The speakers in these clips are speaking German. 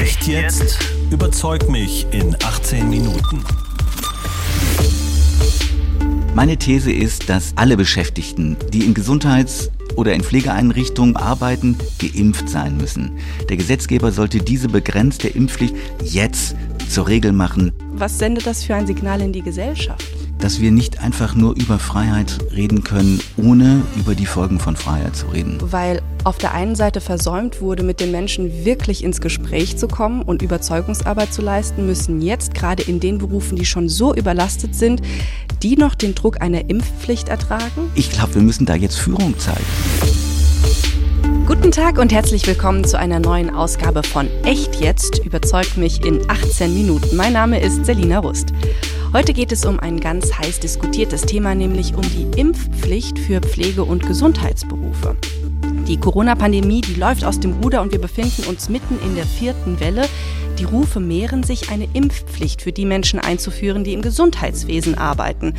Echt jetzt? Überzeug mich in 18 Minuten. Meine These ist, dass alle Beschäftigten, die in Gesundheits- oder in Pflegeeinrichtungen arbeiten, geimpft sein müssen. Der Gesetzgeber sollte diese begrenzte Impfpflicht jetzt zur Regel machen. Was sendet das für ein Signal in die Gesellschaft? Dass wir nicht einfach nur über Freiheit reden können, ohne über die Folgen von Freiheit zu reden. Weil auf der einen Seite versäumt wurde, mit den Menschen wirklich ins Gespräch zu kommen und Überzeugungsarbeit zu leisten, müssen jetzt gerade in den Berufen, die schon so überlastet sind, die noch den Druck einer Impfpflicht ertragen? Ich glaube, wir müssen da jetzt Führung zeigen. Guten Tag und herzlich willkommen zu einer neuen Ausgabe von Echt jetzt überzeugt mich in 18 Minuten. Mein Name ist Selina Rust. Heute geht es um ein ganz heiß diskutiertes Thema, nämlich um die Impfpflicht für Pflege- und Gesundheitsberufe. Die Corona-Pandemie, die läuft aus dem Ruder und wir befinden uns mitten in der vierten Welle. Die Rufe mehren sich, eine Impfpflicht für die Menschen einzuführen, die im Gesundheitswesen arbeiten.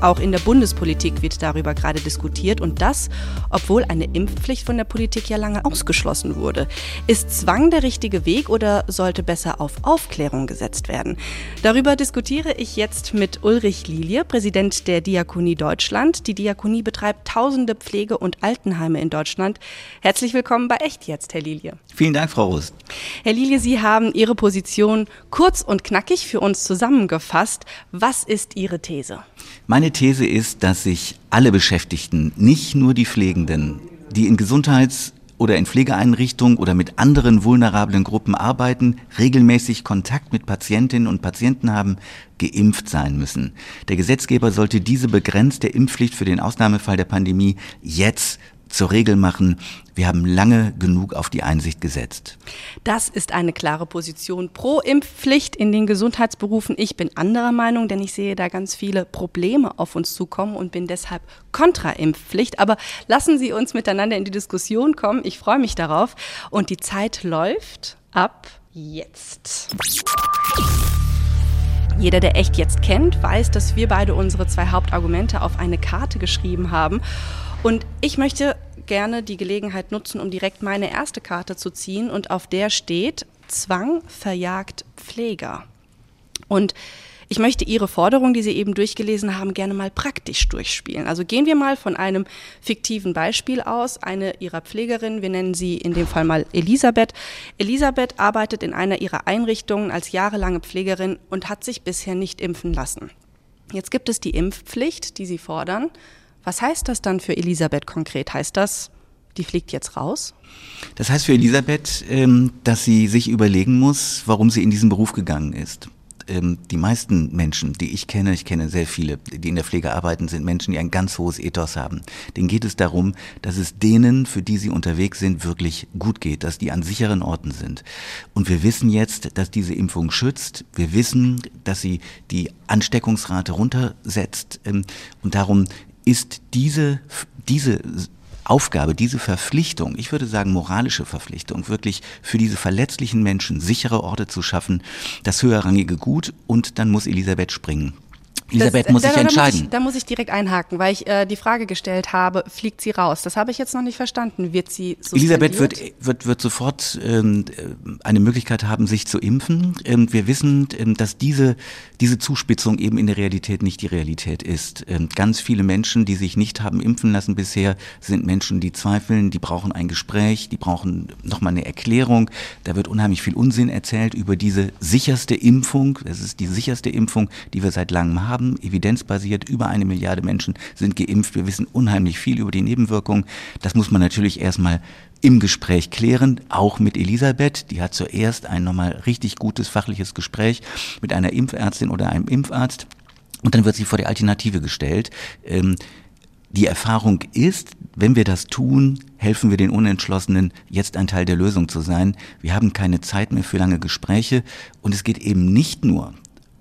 Auch in der Bundespolitik wird darüber gerade diskutiert und das, obwohl eine Impfpflicht von der Politik ja lange ausgeschlossen wurde. Ist Zwang der richtige Weg oder sollte besser auf Aufklärung gesetzt werden? Darüber diskutiere ich jetzt mit Ulrich Lilie, Präsident der Diakonie Deutschland. Die Diakonie betreibt tausende Pflege- und Altenheime in Deutschland. Herzlich willkommen bei Echt jetzt, Herr Lilie. Vielen Dank, Frau Rust. Herr Lilie, Sie haben Ihre Position kurz und knackig für uns zusammengefasst. Was ist Ihre These? Meine These ist, dass sich alle Beschäftigten, nicht nur die Pflegenden, die in Gesundheits- oder in Pflegeeinrichtungen oder mit anderen vulnerablen Gruppen arbeiten, regelmäßig Kontakt mit Patientinnen und Patienten haben, geimpft sein müssen. Der Gesetzgeber sollte diese begrenzte Impfpflicht für den Ausnahmefall der Pandemie jetzt zur Regel machen. Wir haben lange genug auf die Einsicht gesetzt. Das ist eine klare Position pro Impfpflicht in den Gesundheitsberufen. Ich bin anderer Meinung, denn ich sehe da ganz viele Probleme auf uns zukommen und bin deshalb kontra Impfpflicht. Aber lassen Sie uns miteinander in die Diskussion kommen. Ich freue mich darauf. Und die Zeit läuft ab jetzt. Jeder, der echt jetzt kennt, weiß, dass wir beide unsere zwei Hauptargumente auf eine Karte geschrieben haben. Und ich möchte gerne die Gelegenheit nutzen, um direkt meine erste Karte zu ziehen und auf der steht Zwang verjagt Pfleger. Und ich möchte Ihre Forderung, die Sie eben durchgelesen haben, gerne mal praktisch durchspielen. Also gehen wir mal von einem fiktiven Beispiel aus. Eine Ihrer Pflegerinnen, wir nennen sie in dem Fall mal Elisabeth. Elisabeth arbeitet in einer ihrer Einrichtungen als jahrelange Pflegerin und hat sich bisher nicht impfen lassen. Jetzt gibt es die Impfpflicht, die Sie fordern. Was heißt das dann für Elisabeth konkret? Heißt das, die fliegt jetzt raus? Das heißt für Elisabeth, ähm, dass sie sich überlegen muss, warum sie in diesen Beruf gegangen ist. Ähm, die meisten Menschen, die ich kenne, ich kenne sehr viele, die in der Pflege arbeiten, sind Menschen, die ein ganz hohes Ethos haben. Denen geht es darum, dass es denen, für die sie unterwegs sind, wirklich gut geht, dass die an sicheren Orten sind. Und wir wissen jetzt, dass diese Impfung schützt. Wir wissen, dass sie die Ansteckungsrate runtersetzt. Ähm, und darum ist diese, diese Aufgabe, diese Verpflichtung, ich würde sagen moralische Verpflichtung, wirklich für diese verletzlichen Menschen sichere Orte zu schaffen, das höherrangige Gut und dann muss Elisabeth springen. Elisabeth das, muss sich da, entscheiden. Muss ich, da muss ich direkt einhaken, weil ich äh, die Frage gestellt habe, fliegt sie raus? Das habe ich jetzt noch nicht verstanden. Wird sie Elisabeth wird, wird, wird sofort ähm, eine Möglichkeit haben, sich zu impfen. Ähm, wir wissen, ähm, dass diese, diese Zuspitzung eben in der Realität nicht die Realität ist. Ähm, ganz viele Menschen, die sich nicht haben impfen lassen bisher, sind Menschen, die zweifeln, die brauchen ein Gespräch, die brauchen nochmal eine Erklärung. Da wird unheimlich viel Unsinn erzählt über diese sicherste Impfung. Das ist die sicherste Impfung, die wir seit langem haben haben, evidenzbasiert, über eine Milliarde Menschen sind geimpft. Wir wissen unheimlich viel über die Nebenwirkungen. Das muss man natürlich erstmal im Gespräch klären, auch mit Elisabeth. Die hat zuerst ein nochmal richtig gutes fachliches Gespräch mit einer Impfärztin oder einem Impfarzt. Und dann wird sie vor die Alternative gestellt. Ähm, die Erfahrung ist, wenn wir das tun, helfen wir den Unentschlossenen, jetzt ein Teil der Lösung zu sein. Wir haben keine Zeit mehr für lange Gespräche und es geht eben nicht nur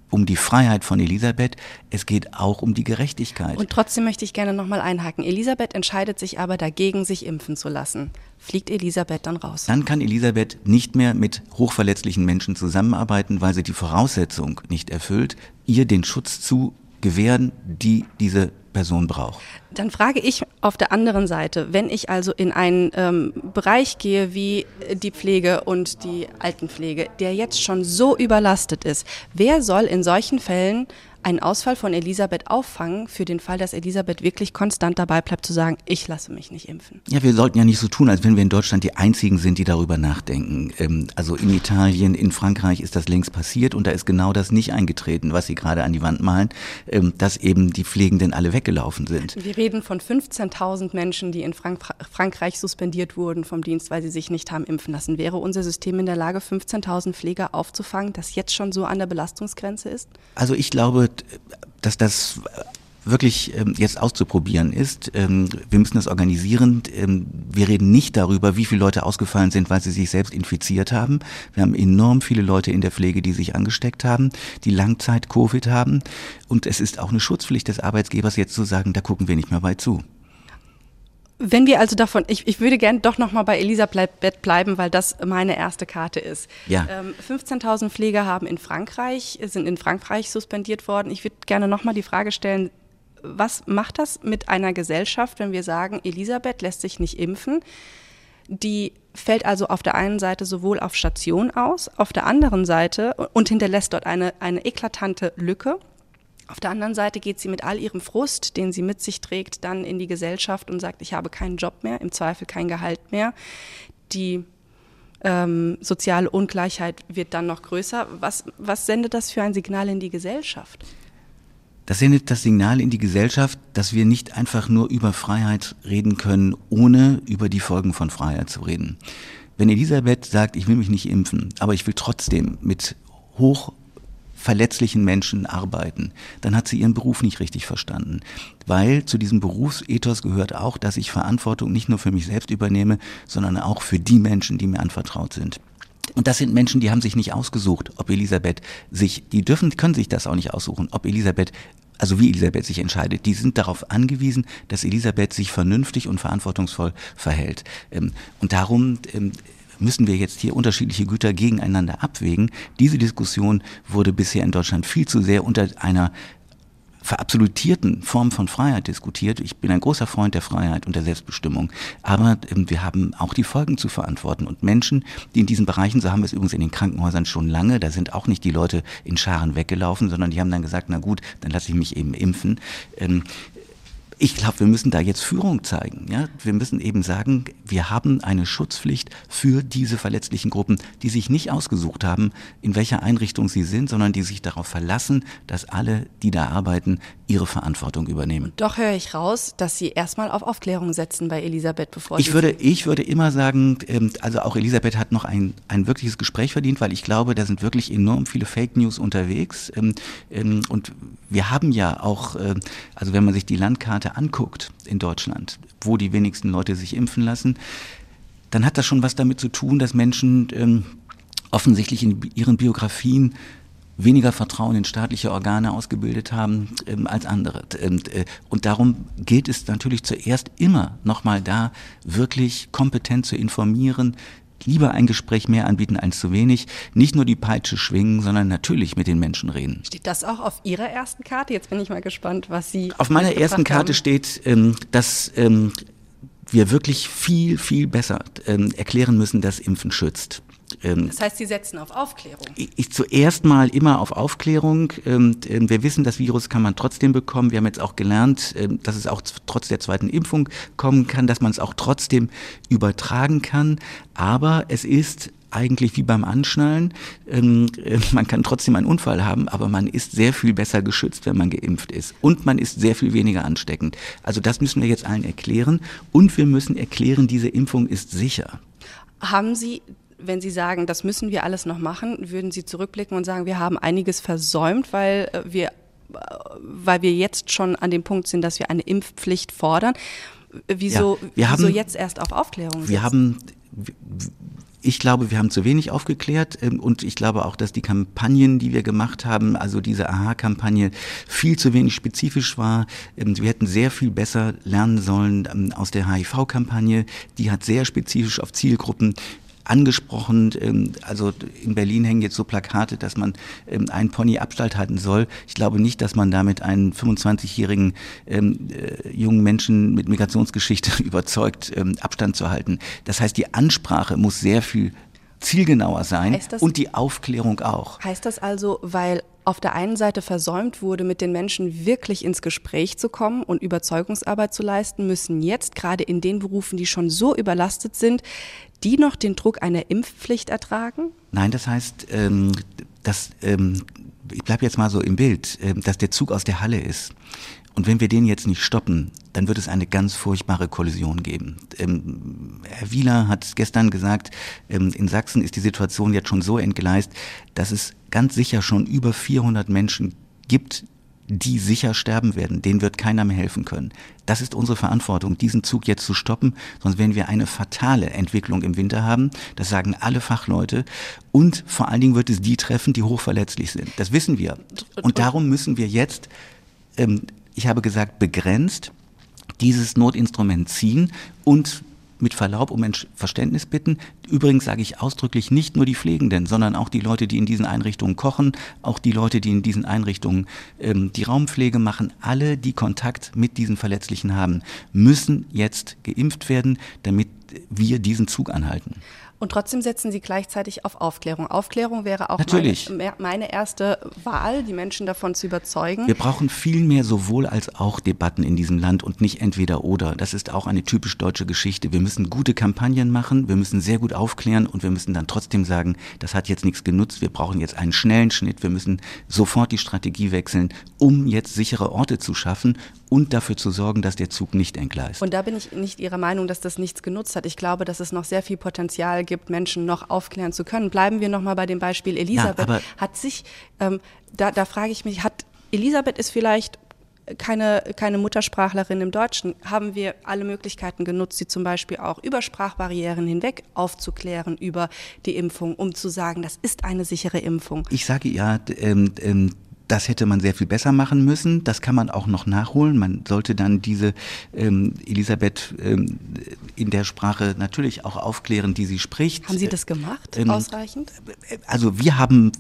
um die Freiheit von Elisabeth, es geht auch um die Gerechtigkeit. Und trotzdem möchte ich gerne nochmal einhaken. Elisabeth entscheidet sich aber dagegen, sich impfen zu lassen. Fliegt Elisabeth dann raus? Dann kann Elisabeth nicht mehr mit hochverletzlichen Menschen zusammenarbeiten, weil sie die Voraussetzung nicht erfüllt, ihr den Schutz zu gewähren, die diese Person braucht. Dann frage ich auf der anderen Seite, wenn ich also in einen ähm, Bereich gehe wie die Pflege und die Altenpflege, der jetzt schon so überlastet ist, wer soll in solchen Fällen einen Ausfall von Elisabeth auffangen für den Fall, dass Elisabeth wirklich konstant dabei bleibt zu sagen, ich lasse mich nicht impfen? Ja, wir sollten ja nicht so tun, als wenn wir in Deutschland die Einzigen sind, die darüber nachdenken. Ähm, also in Italien, in Frankreich ist das längst passiert und da ist genau das nicht eingetreten, was Sie gerade an die Wand malen, ähm, dass eben die Pflegenden alle weggelaufen sind. Wir reden von 15.000 Menschen, die in Frank Frankreich suspendiert wurden vom Dienst, weil sie sich nicht haben impfen lassen. Wäre unser System in der Lage, 15.000 Pfleger aufzufangen, das jetzt schon so an der Belastungsgrenze ist? Also ich glaube, dass das wirklich ähm, jetzt auszuprobieren ist. Ähm, wir müssen das organisieren. Ähm, wir reden nicht darüber, wie viele Leute ausgefallen sind, weil sie sich selbst infiziert haben. Wir haben enorm viele Leute in der Pflege, die sich angesteckt haben, die Langzeit-Covid haben. Und es ist auch eine Schutzpflicht des Arbeitgebers, jetzt zu sagen, da gucken wir nicht mehr bei zu. Wenn wir also davon, ich, ich würde gerne doch nochmal bei Elisabeth bleiben, weil das meine erste Karte ist. Ja. Ähm, 15.000 Pfleger haben in Frankreich, sind in Frankreich suspendiert worden. Ich würde gerne nochmal die Frage stellen, was macht das mit einer Gesellschaft, wenn wir sagen, Elisabeth lässt sich nicht impfen? Die fällt also auf der einen Seite sowohl auf Station aus, auf der anderen Seite und hinterlässt dort eine, eine eklatante Lücke. Auf der anderen Seite geht sie mit all ihrem Frust, den sie mit sich trägt, dann in die Gesellschaft und sagt, ich habe keinen Job mehr, im Zweifel kein Gehalt mehr. Die ähm, soziale Ungleichheit wird dann noch größer. Was, was sendet das für ein Signal in die Gesellschaft? Das sendet das Signal in die Gesellschaft, dass wir nicht einfach nur über Freiheit reden können, ohne über die Folgen von Freiheit zu reden. Wenn Elisabeth sagt, ich will mich nicht impfen, aber ich will trotzdem mit hoch verletzlichen Menschen arbeiten, dann hat sie ihren Beruf nicht richtig verstanden. Weil zu diesem Berufsethos gehört auch, dass ich Verantwortung nicht nur für mich selbst übernehme, sondern auch für die Menschen, die mir anvertraut sind. Und das sind Menschen, die haben sich nicht ausgesucht, ob Elisabeth sich, die dürfen, können sich das auch nicht aussuchen, ob Elisabeth also wie Elisabeth sich entscheidet, die sind darauf angewiesen, dass Elisabeth sich vernünftig und verantwortungsvoll verhält. Ähm, und darum ähm, müssen wir jetzt hier unterschiedliche Güter gegeneinander abwägen. Diese Diskussion wurde bisher in Deutschland viel zu sehr unter einer verabsolutierten Form von Freiheit diskutiert. Ich bin ein großer Freund der Freiheit und der Selbstbestimmung. Aber ähm, wir haben auch die Folgen zu verantworten. Und Menschen, die in diesen Bereichen, so haben wir es übrigens in den Krankenhäusern schon lange, da sind auch nicht die Leute in Scharen weggelaufen, sondern die haben dann gesagt, na gut, dann lasse ich mich eben impfen. Ich glaube, wir müssen da jetzt Führung zeigen. Ja? Wir müssen eben sagen, wir haben eine Schutzpflicht für diese verletzlichen Gruppen, die sich nicht ausgesucht haben, in welcher Einrichtung sie sind, sondern die sich darauf verlassen, dass alle, die da arbeiten, ihre Verantwortung übernehmen. Doch höre ich raus, dass Sie erstmal auf Aufklärung setzen bei Elisabeth, bevor ich Sie würde, ich würde immer sagen, ähm, also auch Elisabeth hat noch ein, ein wirkliches Gespräch verdient, weil ich glaube, da sind wirklich enorm viele Fake News unterwegs. Ähm, ähm, und wir haben ja auch, also wenn man sich die Landkarte anguckt in Deutschland, wo die wenigsten Leute sich impfen lassen, dann hat das schon was damit zu tun, dass Menschen offensichtlich in ihren Biografien weniger Vertrauen in staatliche Organe ausgebildet haben ähm, als andere. Und, äh, und darum gilt es natürlich zuerst immer nochmal da, wirklich kompetent zu informieren, lieber ein Gespräch mehr anbieten als zu wenig, nicht nur die Peitsche schwingen, sondern natürlich mit den Menschen reden. Steht das auch auf Ihrer ersten Karte? Jetzt bin ich mal gespannt, was Sie. Auf meiner ersten Karte haben. steht, ähm, dass ähm, wir wirklich viel, viel besser ähm, erklären müssen, dass Impfen schützt. Ähm, das heißt, Sie setzen auf Aufklärung? Ich, ich zuerst mal immer auf Aufklärung. Ähm, ähm, wir wissen, das Virus kann man trotzdem bekommen. Wir haben jetzt auch gelernt, dass es auch trotz der zweiten Impfung kommen kann, dass man es auch trotzdem übertragen kann. Aber es ist eigentlich wie beim Anschnallen. Äh, man kann trotzdem einen Unfall haben, aber man ist sehr viel besser geschützt, wenn man geimpft ist. Und man ist sehr viel weniger ansteckend. Also das müssen wir jetzt allen erklären. Und wir müssen erklären, diese Impfung ist sicher. Haben Sie wenn Sie sagen, das müssen wir alles noch machen, würden Sie zurückblicken und sagen, wir haben einiges versäumt, weil äh, wir, äh, weil wir jetzt schon an dem Punkt sind, dass wir eine Impfpflicht fordern. Wieso, ja, wieso haben, jetzt erst auf Aufklärung? Wir haben, ich glaube, wir haben zu wenig aufgeklärt ähm, und ich glaube auch, dass die Kampagnen, die wir gemacht haben, also diese AHA-Kampagne, viel zu wenig spezifisch war. Ähm, wir hätten sehr viel besser lernen sollen ähm, aus der HIV-Kampagne. Die hat sehr spezifisch auf Zielgruppen angesprochen. Ähm, also in Berlin hängen jetzt so Plakate, dass man ähm, einen Pony Abstand halten soll. Ich glaube nicht, dass man damit einen 25-jährigen ähm, äh, jungen Menschen mit Migrationsgeschichte überzeugt, ähm, Abstand zu halten. Das heißt, die Ansprache muss sehr viel zielgenauer sein und die Aufklärung auch. Heißt das also, weil auf der einen Seite versäumt wurde, mit den Menschen wirklich ins Gespräch zu kommen und Überzeugungsarbeit zu leisten, müssen jetzt gerade in den Berufen, die schon so überlastet sind, die noch den Druck einer Impfpflicht ertragen? Nein, das heißt, ähm, dass, ähm, ich bleibe jetzt mal so im Bild, äh, dass der Zug aus der Halle ist. Und wenn wir den jetzt nicht stoppen, dann wird es eine ganz furchtbare Kollision geben. Ähm, Herr Wieler hat gestern gesagt, ähm, in Sachsen ist die Situation jetzt schon so entgleist, dass es ganz sicher schon über 400 Menschen gibt, die sicher sterben werden. Denen wird keiner mehr helfen können. Das ist unsere Verantwortung, diesen Zug jetzt zu stoppen, sonst werden wir eine fatale Entwicklung im Winter haben. Das sagen alle Fachleute. Und vor allen Dingen wird es die treffen, die hochverletzlich sind. Das wissen wir. Und darum müssen wir jetzt ähm, ich habe gesagt, begrenzt dieses Notinstrument ziehen und mit Verlaub um Verständnis bitten. Übrigens sage ich ausdrücklich nicht nur die Pflegenden, sondern auch die Leute, die in diesen Einrichtungen kochen, auch die Leute, die in diesen Einrichtungen ähm, die Raumpflege machen. Alle, die Kontakt mit diesen Verletzlichen haben, müssen jetzt geimpft werden, damit wir diesen Zug anhalten. Und trotzdem setzen Sie gleichzeitig auf Aufklärung. Aufklärung wäre auch meine, meine, erste Wahl, die Menschen davon zu überzeugen. Wir brauchen viel mehr sowohl als auch Debatten in diesem Land und nicht entweder oder. Das ist auch eine typisch deutsche Geschichte. Wir müssen gute Kampagnen machen, wir müssen sehr gut aufklären und wir müssen dann trotzdem sagen, das hat jetzt nichts genutzt, wir brauchen jetzt einen schnellen Schnitt, wir müssen sofort die Strategie wechseln, um jetzt sichere Orte zu schaffen und dafür zu sorgen, dass der Zug nicht entgleist. Und da bin ich nicht Ihrer Meinung, dass das nichts genutzt hat. Ich glaube, dass es noch sehr viel Potenzial gibt, Menschen noch aufklären zu können. Bleiben wir noch mal bei dem Beispiel Elisabeth. Ja, hat sich, ähm, da, da frage ich mich, hat Elisabeth ist vielleicht keine, keine Muttersprachlerin im Deutschen, haben wir alle Möglichkeiten genutzt, sie zum Beispiel auch über Sprachbarrieren hinweg aufzuklären über die Impfung, um zu sagen, das ist eine sichere Impfung. Ich sage ja, ähm, ähm, das hätte man sehr viel besser machen müssen. Das kann man auch noch nachholen. Man sollte dann diese ähm, Elisabeth ähm, in der Sprache natürlich auch aufklären, die sie spricht. Haben Sie das gemacht? Ähm, ausreichend? Also wir haben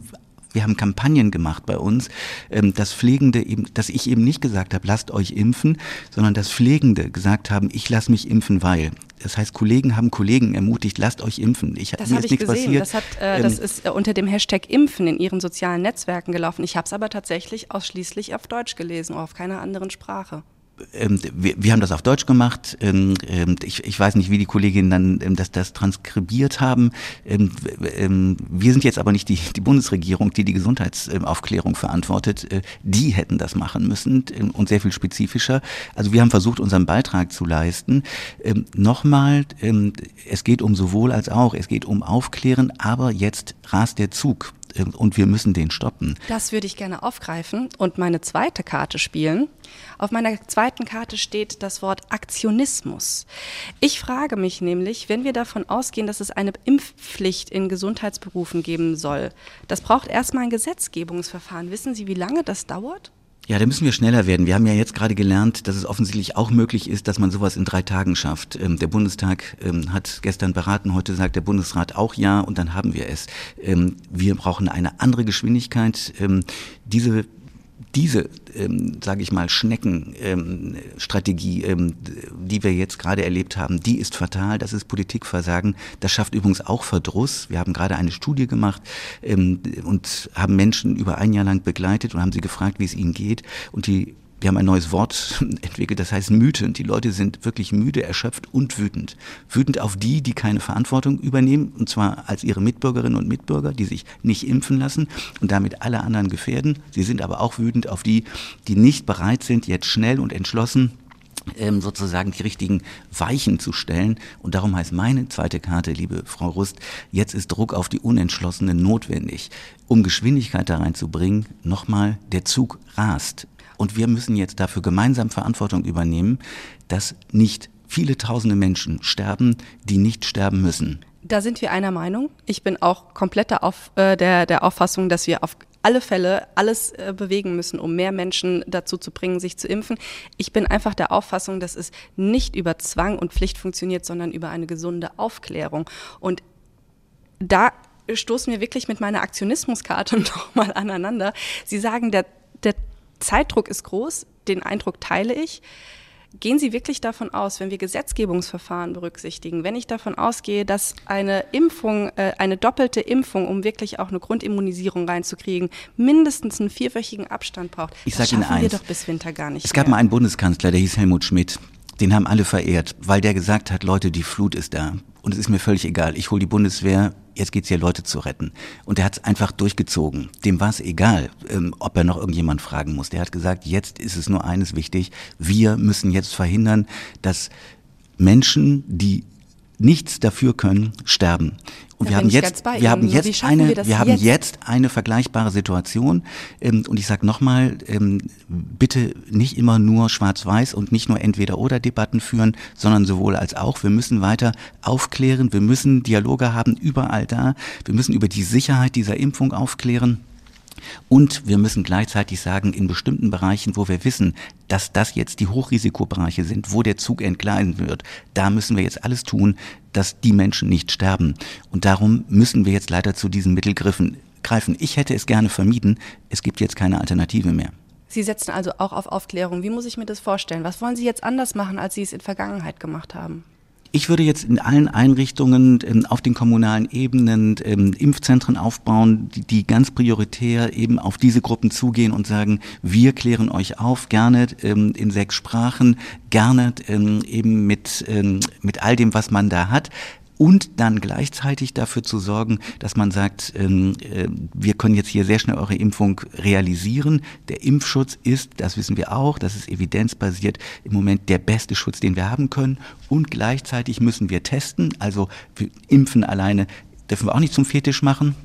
wir haben Kampagnen gemacht bei uns, ähm, dass Pflegende eben, dass ich eben nicht gesagt habe, lasst euch impfen, sondern dass Pflegende gesagt haben, ich lasse mich impfen, weil. Das heißt, Kollegen haben Kollegen ermutigt, lasst euch impfen. Ich, das habe ich gesehen. Passiert. Das, hat, äh, ähm, das ist äh, unter dem Hashtag Impfen in ihren sozialen Netzwerken gelaufen. Ich habe es aber tatsächlich ausschließlich auf Deutsch gelesen, auf keiner anderen Sprache ähm, wir, wir haben das auf Deutsch gemacht. Ähm, ähm, ich, ich weiß nicht, wie die Kolleginnen dann ähm, das, das transkribiert haben. Ähm, ähm, wir sind jetzt aber nicht die, die Bundesregierung, die die Gesundheitsaufklärung verantwortet. Äh, die hätten das machen müssen ähm, und sehr viel spezifischer. Also wir haben versucht, unseren Beitrag zu leisten. Ähm, Nochmal, ähm, es geht um sowohl als auch. Es geht um Aufklären, aber jetzt rast der Zug und wir müssen den stoppen. Das würde ich gerne aufgreifen und meine zweite Karte spielen. Auf meiner zweiten Karte steht das Wort Aktionismus. Ich frage mich nämlich, wenn wir davon ausgehen, dass es eine Impfpflicht in Gesundheitsberufen geben soll, das braucht erstmal ein Gesetzgebungsverfahren. Wissen Sie, wie lange das dauert? Ja, da müssen wir schneller werden. Wir haben ja jetzt gerade gelernt, dass es offensichtlich auch möglich ist, dass man sowas in drei Tagen schafft. Ähm, der Bundestag ähm, hat gestern beraten, heute sagt der Bundesrat auch ja und dann haben wir es. Ähm, wir brauchen eine andere Geschwindigkeit. Diese diese, ähm, sage ich mal, Schneckenstrategie, ähm, ähm, die wir jetzt gerade erlebt haben, die ist fatal. Das ist Politikversagen. Das schafft übrigens auch Verdruss. Wir haben gerade eine Studie gemacht ähm, und haben Menschen über ein Jahr lang begleitet und haben sie gefragt, wie es ihnen geht. Und die wir haben ein neues Wort entwickelt, das heißt mütend. Die Leute sind wirklich müde, erschöpft und wütend. Wütend auf die, die keine Verantwortung übernehmen, und zwar als ihre Mitbürgerinnen und Mitbürger, die sich nicht impfen lassen und damit alle anderen gefährden. Sie sind aber auch wütend auf die, die nicht bereit sind, jetzt schnell und entschlossen ähm, sozusagen die richtigen Weichen zu stellen. Und darum heißt meine zweite Karte, liebe Frau Rust, jetzt ist Druck auf die Unentschlossenen notwendig. Um Geschwindigkeit da reinzubringen, nochmal, der Zug rast. Und wir müssen jetzt dafür gemeinsam Verantwortung übernehmen, dass nicht viele tausende Menschen sterben, die nicht sterben müssen. Da sind wir einer Meinung. Ich bin auch komplett auf, äh, der, der Auffassung, dass wir auf alle Fälle alles äh, bewegen müssen, um mehr Menschen dazu zu bringen, sich zu impfen. Ich bin einfach der Auffassung, dass es nicht über Zwang und Pflicht funktioniert, sondern über eine gesunde Aufklärung. Und da stoßen wir wirklich mit meiner Aktionismuskarte nochmal aneinander. Sie sagen, der, der Zeitdruck ist groß, den Eindruck teile ich. Gehen Sie wirklich davon aus, wenn wir Gesetzgebungsverfahren berücksichtigen, wenn ich davon ausgehe, dass eine Impfung, äh, eine doppelte Impfung, um wirklich auch eine Grundimmunisierung reinzukriegen, mindestens einen vierwöchigen Abstand braucht? Ich sage Ihnen eins. wir doch bis Winter gar nicht. Es gab mehr. mal einen Bundeskanzler, der hieß Helmut Schmidt. Den haben alle verehrt, weil der gesagt hat, Leute, die Flut ist da. Und es ist mir völlig egal. Ich hole die Bundeswehr, jetzt geht's hier, Leute zu retten. Und der hat es einfach durchgezogen. Dem war es egal, ähm, ob er noch irgendjemand fragen muss. Der hat gesagt, jetzt ist es nur eines wichtig. Wir müssen jetzt verhindern, dass Menschen, die nichts dafür können, sterben. Und Da wir haben jetzt, wir haben jetzt eine, wir wir haben jetzt? jetzt eine vergleichbare Situation. Ähm, und ich sage nochmal, ähm, bitte nicht immer nur Schwarz-Weiß und nicht nur Entweder-Oder-Debatten führen, sondern sowohl als auch. Wir müssen weiter aufklären, wir müssen Dialoge haben überall da. Wir müssen über die Sicherheit dieser Impfung aufklären. Und wir müssen gleichzeitig sagen, in bestimmten Bereichen, wo wir wissen, dass das jetzt die Hochrisikobereiche sind, wo der Zug entgleisen wird, da müssen wir jetzt alles tun, dass die Menschen nicht sterben. Und darum müssen wir jetzt leider zu diesen Mittelgriffen greifen. Ich hätte es gerne vermieden. Es gibt jetzt keine Alternative mehr. Sie setzen also auch auf Aufklärung. Wie muss ich mir das vorstellen? Was wollen Sie jetzt anders machen, als Sie es in Vergangenheit gemacht haben? Ich würde jetzt in allen Einrichtungen ähm, auf den kommunalen Ebenen ähm, Impfzentren aufbauen, die, ganz prioritär eben auf diese Gruppen zugehen und sagen, wir klären euch auf, gerne ähm, in sechs Sprachen, gerne eben mit, mit all dem, was man da hat und dann gleichzeitig dafür zu sorgen, dass man sagt, ähm, äh, wir können jetzt hier sehr schnell eure Impfung realisieren. Der Impfschutz ist, das wissen wir auch, das ist evidenzbasiert, im Moment der beste Schutz, den wir haben können. Und gleichzeitig müssen wir testen, also impfen alleine dürfen wir auch nicht zum Fetisch machen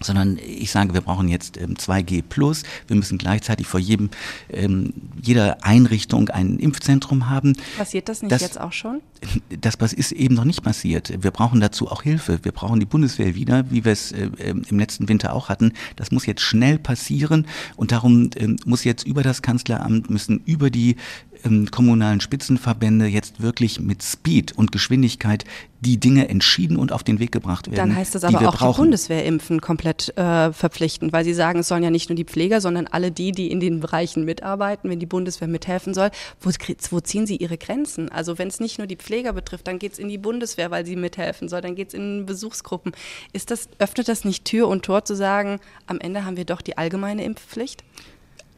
sondern ich sage, wir brauchen jetzt ähm, 2G plus. Wir müssen gleichzeitig vor jedem, ähm, jeder Einrichtung ein Impfzentrum haben. Passiert das nicht Das- jetzt auch schon? Das ist eben noch nicht passiert. Wir brauchen dazu auch Hilfe. Wir brauchen die Bundeswehr wieder, wie wir es äh, ähm, im letzten Winter auch hatten. Das muss jetzt schnell passieren und darum ähm, muss jetzt über das Kanzleramt, müssen über die ähm, kommunalen Spitzenverbände jetzt wirklich mit Speed und Geschwindigkeit die Dinge entschieden und auf den Weg gebracht werden. Dann heißt das die aber auch die brauchen. Bundeswehr impfen komplett äh, verpflichtend, weil Sie sagen, es sollen ja nicht nur die Pfleger, sondern alle die, die in den Bereichen mitarbeiten, wenn die Bundeswehr mithelfen soll. Wo, wo ziehen Sie Ihre Grenzen? Also wenn es nicht nur die Pfleger betrifft, dann geht es in die Bundeswehr, weil sie mithelfen soll, dann geht es in Besuchsgruppen. Ist das, öffnet das nicht Tür und Tor zu sagen, am Ende haben wir doch die allgemeine Impfpflicht?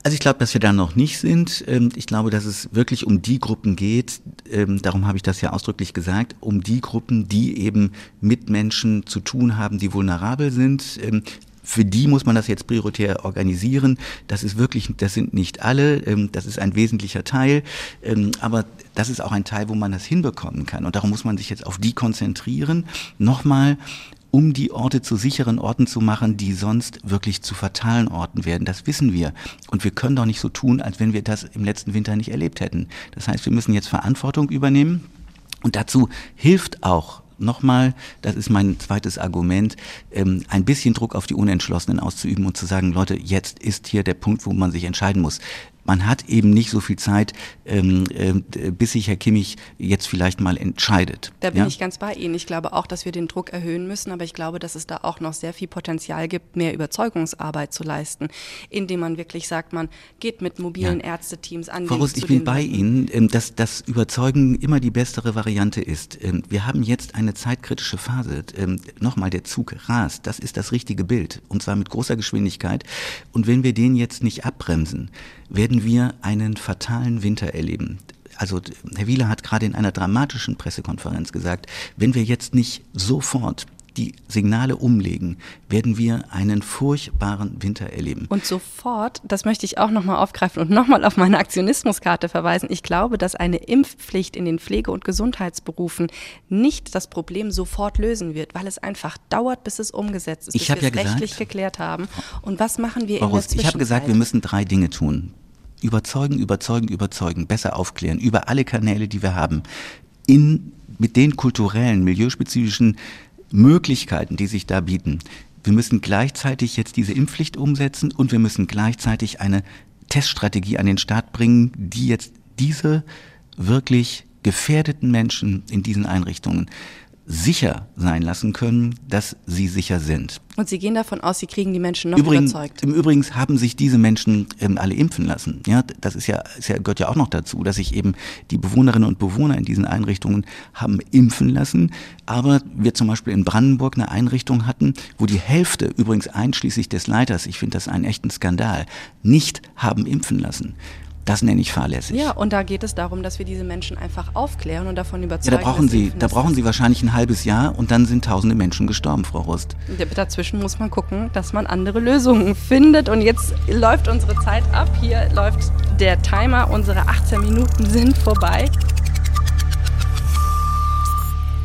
Also ich glaube, dass wir da noch nicht sind. Ähm, Ich glaube, dass es wirklich um die Gruppen geht, ähm, darum habe ich das ja ausdrücklich gesagt, um die Gruppen, die eben mit Menschen zu tun haben, die vulnerabel sind. Ähm, Für die muss man das jetzt prioritär organisieren. Das ist wirklich, das sind nicht alle, das ist ein wesentlicher Teil, aber das ist auch ein Teil, wo man das hinbekommen kann. Und darum muss man sich jetzt auf die konzentrieren. Nochmal, um die Orte zu sicheren Orten zu machen, die sonst wirklich zu fatalen Orten werden. Das wissen wir. Und wir können doch nicht so tun, als wenn wir das im letzten Winter nicht erlebt hätten. Das heißt, wir müssen jetzt Verantwortung übernehmen. Und dazu hilft auch nochmal, das ist mein zweites Argument, ähm, ein bisschen Druck auf die Unentschlossenen auszuüben und zu sagen, Leute, jetzt ist hier der Punkt, wo man sich entscheiden muss. Man hat eben nicht so viel Zeit, ähm, äh, bis sich Herr Kimmich jetzt vielleicht mal entscheidet. Da bin Ja? ich ganz bei Ihnen. Ich glaube auch, dass wir den Druck erhöhen müssen, aber ich glaube, dass es da auch noch sehr viel Potenzial gibt, mehr Überzeugungsarbeit zu leisten, indem man wirklich sagt, man geht mit mobilen Ja. Ärzteteams an. Frau Rust, ich bin bei Leuten. Ihnen, ähm, dass das Überzeugen immer die bessere Variante ist. Ähm, Wir haben jetzt eine zeitkritische Phase. Ähm, Nochmal, der Zug rast. Das ist das richtige Bild. Und zwar mit großer Geschwindigkeit. Und wenn wir den jetzt nicht abbremsen, werden wir einen fatalen Winter erleben. Also Herr Wieler hat gerade in einer dramatischen Pressekonferenz gesagt, wenn wir jetzt nicht sofort die Signale umlegen, werden wir einen furchtbaren Winter erleben. Und sofort, das möchte ich auch nochmal aufgreifen und nochmal auf meine Aktionismuskarte verweisen. Ich glaube, dass eine Impfpflicht in den Pflege- und Gesundheitsberufen nicht das Problem sofort lösen wird, weil es einfach dauert, bis es umgesetzt ist, Ich bis wir ja es rechtlich gesagt- geklärt haben. Und was machen wir Frau in der Rust, ich habe gesagt, wir Zwischenzeit? müssen drei Dinge tun. Überzeugen, überzeugen, überzeugen, besser aufklären, über alle Kanäle, die wir haben. In, mit den kulturellen, milieuspezifischen Möglichkeiten, die sich da bieten. Wir müssen gleichzeitig jetzt diese Impfpflicht umsetzen und wir müssen gleichzeitig eine Teststrategie an den Start bringen, die jetzt diese wirklich gefährdeten Menschen in diesen Einrichtungen sicher sein lassen können, dass sie sicher sind. Und Sie gehen davon aus, Sie kriegen die Menschen noch Übrigens, überzeugt. Im Übrigen haben sich diese Menschen ähm, alle impfen lassen. Ja, das ist ja, ist ja, gehört ja auch noch dazu, dass sich eben die Bewohnerinnen und Bewohner in diesen Einrichtungen haben impfen lassen. Aber wir zum Beispiel in Brandenburg eine Einrichtung hatten, wo die Hälfte, übrigens einschließlich des Leiters, ich finde das einen echten Skandal, nicht haben impfen lassen. Das nenne ich fahrlässig. Ja, und da geht es darum, dass wir diese Menschen einfach aufklären und davon überzeugen. Ja, da brauchen Sie, da brauchen Sie wahrscheinlich ein halbes Jahr und dann sind tausende Menschen gestorben, Frau Rust. Dazwischen muss man gucken, dass man andere Lösungen findet. Und jetzt läuft unsere Zeit ab. Hier läuft der Timer. Unsere 18 Minuten sind vorbei.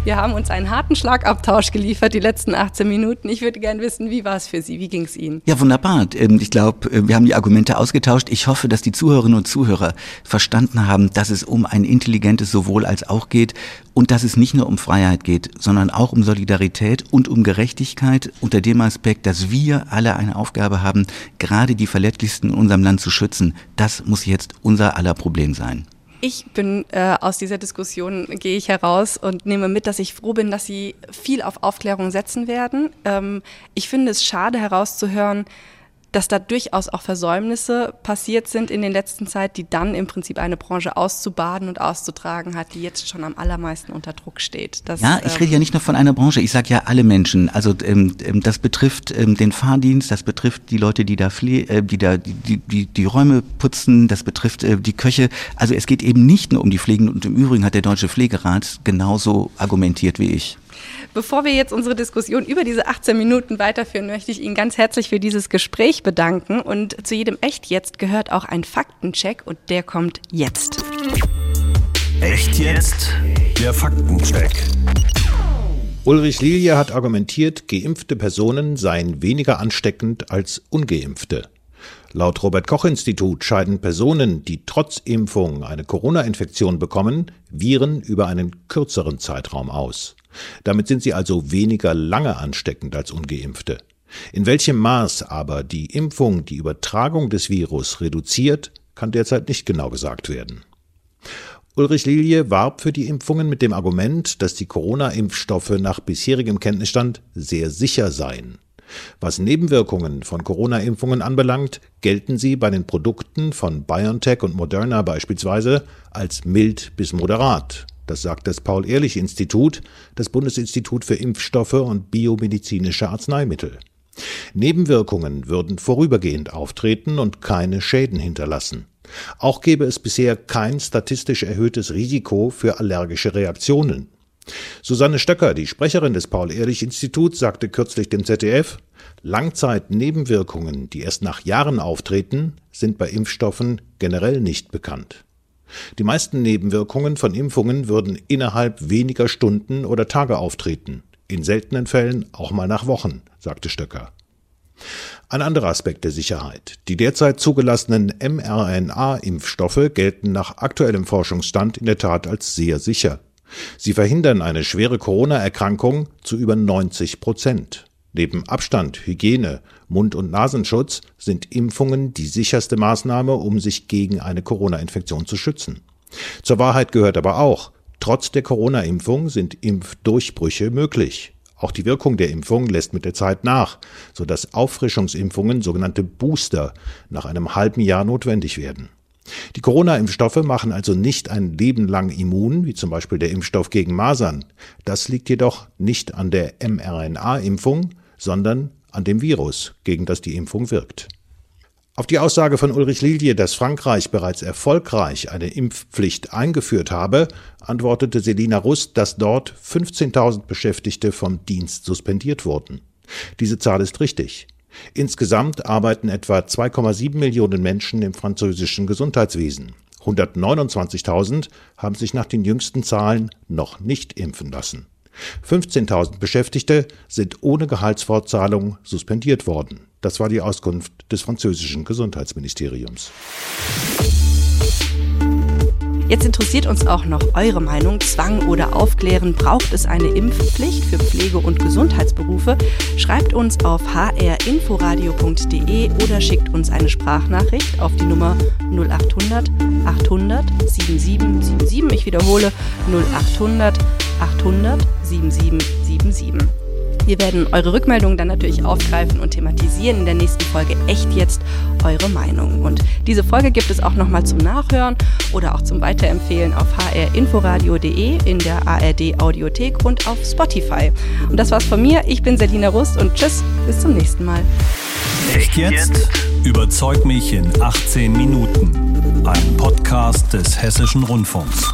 Wir haben uns einen harten Schlagabtausch geliefert, die letzten 18 Minuten. Ich würde gerne wissen, wie war es für Sie? Wie ging es Ihnen? Ja, wunderbar. Ähm, ich glaube, äh, wir haben die Argumente ausgetauscht. Ich hoffe, dass die Zuhörerinnen und Zuhörer verstanden haben, dass es um ein intelligentes sowohl als auch geht und dass es nicht nur um Freiheit geht, sondern auch um Solidarität und um Gerechtigkeit unter dem Aspekt, dass wir alle eine Aufgabe haben, gerade die Verletzlichsten in unserem Land zu schützen. Das muss jetzt unser aller Problem sein. Ich bin äh, aus dieser Diskussion, gehe ich heraus und nehme mit, dass ich froh bin, dass Sie viel auf Aufklärung setzen werden. Ähm, ich finde es schade herauszuhören, dass da durchaus auch Versäumnisse passiert sind in den letzten Zeit, die dann im Prinzip eine Branche auszubaden und auszutragen hat, die jetzt schon am allermeisten unter Druck steht. Das, ja, ich ähm, rede ja nicht nur von einer Branche, ich sage ja alle Menschen. Also ähm, ähm, das betrifft ähm, den Fahrdienst, das betrifft die Leute, die da, äh, die, da die, die, die Räume putzen, das betrifft äh, die Köche. Also es geht eben nicht nur um die Pflegenden und im Übrigen hat der Deutsche Pflegerat genauso argumentiert wie ich. Bevor wir jetzt unsere Diskussion über diese 18 Minuten weiterführen, möchte ich Ihnen ganz herzlich für dieses Gespräch bedanken. Und zu jedem Echt jetzt gehört auch ein Faktencheck und der kommt jetzt. Echt jetzt? Der Faktencheck. Ulrich Lilie hat argumentiert, geimpfte Personen seien weniger ansteckend als ungeimpfte. Laut Robert Koch Institut scheiden Personen, die trotz Impfung eine Corona-Infektion bekommen, Viren über einen kürzeren Zeitraum aus. Damit sind sie also weniger lange ansteckend als ungeimpfte. In welchem Maß aber die Impfung die Übertragung des Virus reduziert, kann derzeit nicht genau gesagt werden. Ulrich Lilie warb für die Impfungen mit dem Argument, dass die Corona-Impfstoffe nach bisherigem Kenntnisstand sehr sicher seien. Was Nebenwirkungen von Corona-Impfungen anbelangt, gelten sie bei den Produkten von BioNTech und Moderna beispielsweise als mild bis moderat. Das sagt das Paul-Ehrlich-Institut, das Bundesinstitut für Impfstoffe und biomedizinische Arzneimittel. Nebenwirkungen würden vorübergehend auftreten und keine Schäden hinterlassen. Auch gäbe es bisher kein statistisch erhöhtes Risiko für allergische Reaktionen. Susanne Stöcker, die Sprecherin des Paul-Ehrlich-Instituts, sagte kürzlich dem ZDF, Langzeitnebenwirkungen, die erst nach Jahren auftreten, sind bei Impfstoffen generell nicht bekannt. Die meisten Nebenwirkungen von Impfungen würden innerhalb weniger Stunden oder Tage auftreten, in seltenen Fällen auch mal nach Wochen, sagte Stöcker. Ein anderer Aspekt der Sicherheit. Die derzeit zugelassenen mRNA-Impfstoffe gelten nach aktuellem Forschungsstand in der Tat als sehr sicher. Sie verhindern eine schwere Corona-Erkrankung zu über 90 Prozent. Neben Abstand, Hygiene, Mund- und Nasenschutz sind Impfungen die sicherste Maßnahme, um sich gegen eine Corona-Infektion zu schützen. Zur Wahrheit gehört aber auch, trotz der Corona-Impfung sind Impfdurchbrüche möglich. Auch die Wirkung der Impfung lässt mit der Zeit nach, sodass Auffrischungsimpfungen, sogenannte Booster, nach einem halben Jahr notwendig werden. Die Corona-Impfstoffe machen also nicht ein Leben lang immun, wie zum Beispiel der Impfstoff gegen Masern. Das liegt jedoch nicht an der mRNA-Impfung, sondern an dem Virus, gegen das die Impfung wirkt. Auf die Aussage von Ulrich Lilie, dass Frankreich bereits erfolgreich eine Impfpflicht eingeführt habe, antwortete Selina Rust, dass dort 15.000 Beschäftigte vom Dienst suspendiert wurden. Diese Zahl ist richtig. Insgesamt arbeiten etwa 2,7 Millionen Menschen im französischen Gesundheitswesen. 129.000 haben sich nach den jüngsten Zahlen noch nicht impfen lassen. 15.000 Beschäftigte sind ohne Gehaltsfortzahlung suspendiert worden. Das war die Auskunft des französischen Gesundheitsministeriums. Jetzt interessiert uns auch noch eure Meinung. Zwang oder Aufklären, braucht es eine Impfpflicht für Pflege- und Gesundheitsberufe? Schreibt uns auf hrinforadio.de oder schickt uns eine Sprachnachricht auf die Nummer 0800 800 7777. Ich wiederhole 0800 800 0800 7777. Wir werden eure Rückmeldungen dann natürlich aufgreifen und thematisieren in der nächsten Folge echt jetzt eure Meinung. Und diese Folge gibt es auch nochmal zum Nachhören oder auch zum Weiterempfehlen auf hrinforadio.de, in der ARD Audiothek und auf Spotify. Und das war's von mir. Ich bin Selina Rust und tschüss, bis zum nächsten Mal. Echt jetzt? Überzeug mich in 18 Minuten. Ein Podcast des Hessischen Rundfunks.